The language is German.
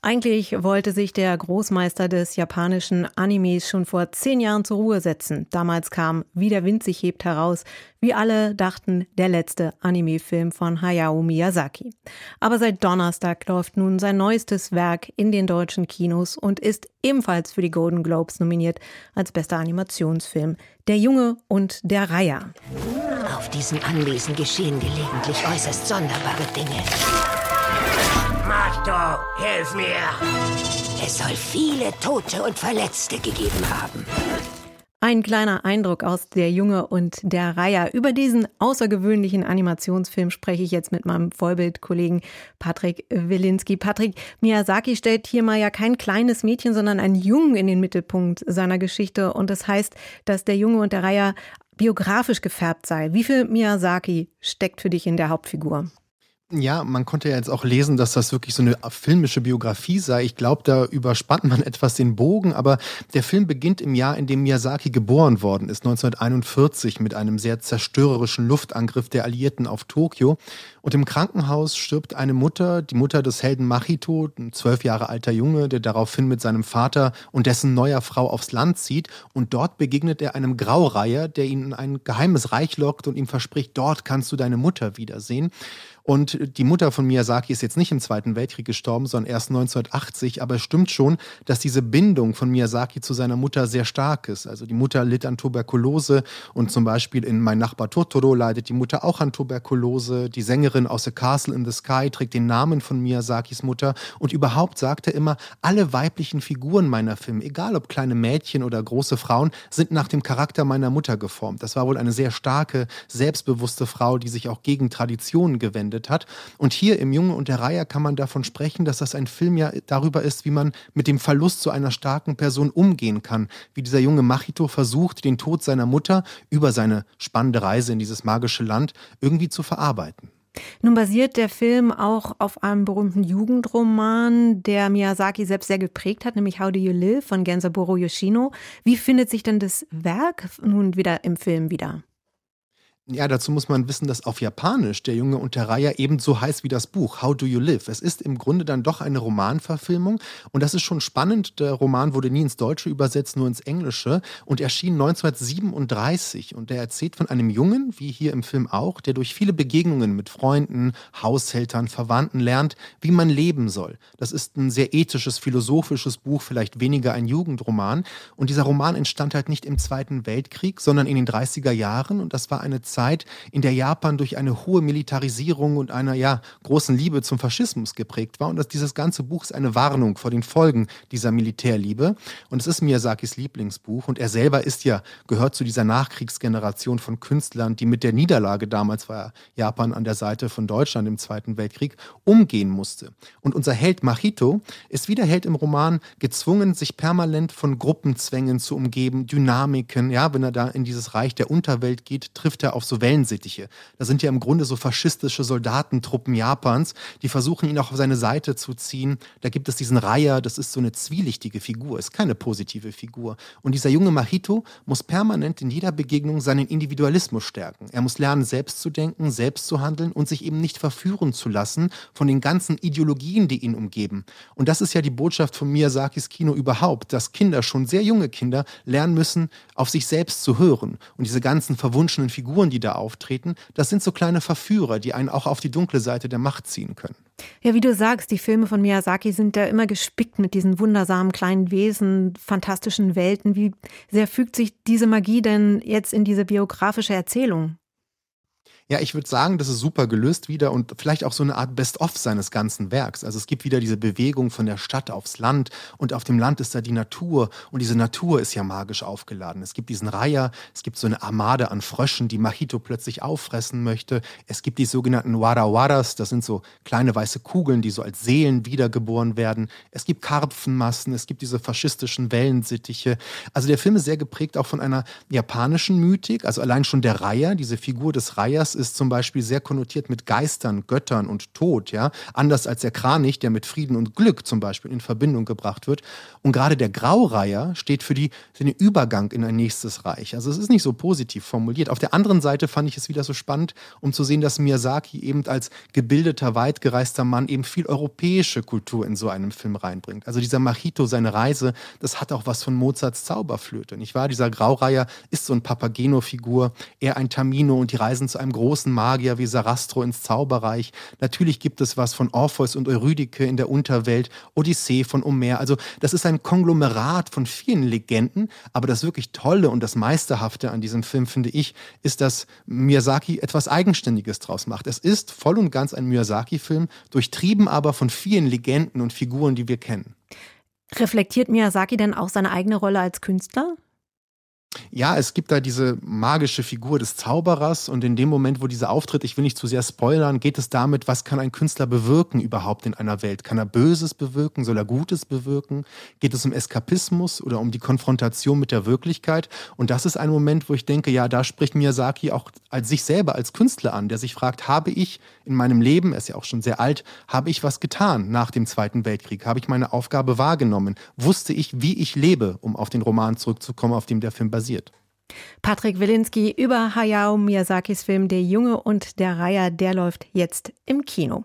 eigentlich wollte sich der Großmeister des japanischen Animes schon vor zehn Jahren zur Ruhe setzen. Damals kam Wie der Wind sich hebt heraus. Wie alle dachten, der letzte Anime-Film von Hayao Miyazaki. Aber seit Donnerstag läuft nun sein neuestes Werk in den deutschen Kinos und ist ebenfalls für die Golden Globes nominiert als bester Animationsfilm. Der Junge und der Reiher. Auf diesem Anwesen geschehen gelegentlich äußerst sonderbare Dinge. Mato, hilf mir! Es soll viele Tote und Verletzte gegeben haben. Ein kleiner Eindruck aus Der Junge und der Reiher. Über diesen außergewöhnlichen Animationsfilm spreche ich jetzt mit meinem Vollbildkollegen Patrick Wilinski. Patrick, Miyazaki stellt hier mal ja kein kleines Mädchen, sondern einen Jungen in den Mittelpunkt seiner Geschichte. Und das heißt, dass Der Junge und der Reiher biografisch gefärbt sei. Wie viel Miyazaki steckt für dich in der Hauptfigur? Ja, man konnte ja jetzt auch lesen, dass das wirklich so eine filmische Biografie sei. Ich glaube, da überspannt man etwas den Bogen, aber der Film beginnt im Jahr, in dem Miyazaki geboren worden ist, 1941, mit einem sehr zerstörerischen Luftangriff der Alliierten auf Tokio. Und im Krankenhaus stirbt eine Mutter, die Mutter des Helden Machito, ein zwölf Jahre alter Junge, der daraufhin mit seinem Vater und dessen neuer Frau aufs Land zieht. Und dort begegnet er einem Graureiher, der ihn in ein geheimes Reich lockt und ihm verspricht, dort kannst du deine Mutter wiedersehen. Und die Mutter von Miyazaki ist jetzt nicht im Zweiten Weltkrieg gestorben, sondern erst 1980. Aber es stimmt schon, dass diese Bindung von Miyazaki zu seiner Mutter sehr stark ist. Also die Mutter litt an Tuberkulose und zum Beispiel in Mein Nachbar Totoro leidet die Mutter auch an Tuberkulose. Die Sängerin aus The Castle in the Sky trägt den Namen von Miyazakis Mutter. Und überhaupt sagt er immer, alle weiblichen Figuren meiner Filme, egal ob kleine Mädchen oder große Frauen, sind nach dem Charakter meiner Mutter geformt. Das war wohl eine sehr starke, selbstbewusste Frau, die sich auch gegen Traditionen gewendet verwendet hat. Und hier im Junge und der Reihe kann man davon sprechen, dass das ein Film ja darüber ist, wie man mit dem Verlust zu einer starken Person umgehen kann. Wie dieser junge Machito versucht, den Tod seiner Mutter über seine spannende Reise in dieses magische Land irgendwie zu verarbeiten. Nun basiert der Film auch auf einem berühmten Jugendroman, der Miyazaki selbst sehr geprägt hat, nämlich How Do You Live von Gensaburo Yoshino. Wie findet sich denn das Werk nun wieder im Film wieder? Ja, dazu muss man wissen, dass auf Japanisch der Junge und der Reiher ebenso heißt wie das Buch How Do You Live. Es ist im Grunde dann doch eine Romanverfilmung und das ist schon spannend. Der Roman wurde nie ins Deutsche übersetzt, nur ins Englische und erschien 1937 und der erzählt von einem Jungen, wie hier im Film auch, der durch viele Begegnungen mit Freunden, Haushältern, Verwandten lernt, wie man leben soll. Das ist ein sehr ethisches, philosophisches Buch, vielleicht weniger ein Jugendroman und dieser Roman entstand halt nicht im Zweiten Weltkrieg, sondern in den 30er Jahren und das war eine Zeit, Zeit, in der Japan durch eine hohe Militarisierung und einer ja, großen Liebe zum Faschismus geprägt war. Und dass dieses ganze Buch ist eine Warnung vor den Folgen dieser Militärliebe. Und es ist Miyazakis Lieblingsbuch. Und er selber ist ja, gehört zu dieser Nachkriegsgeneration von Künstlern, die mit der Niederlage, damals war Japan an der Seite von Deutschland im Zweiten Weltkrieg, umgehen musste. Und unser Held Machito ist wie der Held im Roman gezwungen, sich permanent von Gruppenzwängen zu umgeben, Dynamiken. Ja, wenn er da in dieses Reich der Unterwelt geht, trifft er auf so Wellensittiche. Das sind ja im Grunde so faschistische Soldatentruppen Japans, die versuchen, ihn auch auf seine Seite zu ziehen. Da gibt es diesen Reiher, das ist so eine zwielichtige Figur, ist keine positive Figur. Und dieser junge Mahito muss permanent in jeder Begegnung seinen Individualismus stärken. Er muss lernen, selbst zu denken, selbst zu handeln und sich eben nicht verführen zu lassen von den ganzen Ideologien, die ihn umgeben. Und das ist ja die Botschaft von Miyazakis Kino überhaupt, dass Kinder, schon sehr junge Kinder, lernen müssen, auf sich selbst zu hören. Und diese ganzen verwunschenen Figuren, die die da auftreten, das sind so kleine Verführer, die einen auch auf die dunkle Seite der Macht ziehen können. Ja, wie du sagst, die Filme von Miyazaki sind ja immer gespickt mit diesen wundersamen kleinen Wesen, fantastischen Welten. Wie sehr fügt sich diese Magie denn jetzt in diese biografische Erzählung? Ja, ich würde sagen, das ist super gelöst wieder und vielleicht auch so eine Art Best-of seines ganzen Werks. Also es gibt wieder diese Bewegung von der Stadt aufs Land und auf dem Land ist da die Natur und diese Natur ist ja magisch aufgeladen. Es gibt diesen Reiher, es gibt so eine Armade an Fröschen, die Machito plötzlich auffressen möchte. Es gibt die sogenannten Warawaras, das sind so kleine weiße Kugeln, die so als Seelen wiedergeboren werden. Es gibt Karpfenmassen, es gibt diese faschistischen Wellensittiche. Also der Film ist sehr geprägt auch von einer japanischen Mythik. Also allein schon der Reiher, diese Figur des Reihers ist zum Beispiel sehr konnotiert mit Geistern, Göttern und Tod, ja. Anders als der Kranich, der mit Frieden und Glück zum Beispiel in Verbindung gebracht wird. Und gerade der Graureiher steht für, die, für den Übergang in ein nächstes Reich. Also es ist nicht so positiv formuliert. Auf der anderen Seite fand ich es wieder so spannend, um zu sehen, dass Miyazaki eben als gebildeter, weitgereister Mann eben viel europäische Kultur in so einem Film reinbringt. Also dieser Machito, seine Reise, das hat auch was von Mozarts Zauberflöte, nicht wahr? Dieser Graureiher ist so ein Papageno-Figur, eher ein Tamino und die reisen zu einem großen Magier wie Sarastro ins Zauberreich. Natürlich gibt es was von Orpheus und Eurydike in der Unterwelt, Odyssee von Homer. Also das ist ein Konglomerat von vielen Legenden, aber das wirklich Tolle und das Meisterhafte an diesem Film, finde ich, ist, dass Miyazaki etwas Eigenständiges draus macht. Es ist voll und ganz ein Miyazaki-Film, durchtrieben aber von vielen Legenden und Figuren, die wir kennen. Reflektiert Miyazaki denn auch seine eigene Rolle als Künstler? Ja, es gibt da diese magische Figur des Zauberers und in dem Moment, wo dieser auftritt, ich will nicht zu sehr spoilern, geht es damit, was kann ein Künstler bewirken überhaupt in einer Welt? Kann er Böses bewirken? Soll er Gutes bewirken? Geht es um Eskapismus oder um die Konfrontation mit der Wirklichkeit? Und das ist ein Moment, wo ich denke, ja, da spricht Miyazaki auch als sich selber als Künstler an, der sich fragt, habe ich in meinem Leben, er ist ja auch schon sehr alt, habe ich was getan nach dem Zweiten Weltkrieg? Habe ich meine Aufgabe wahrgenommen? Wusste ich, wie ich lebe, um auf den Roman zurückzukommen, auf dem der Film basiert? Basiert. Patrick Wilinski über Hayao Miyazakis Film Der Junge und der Reiher, der läuft jetzt im Kino.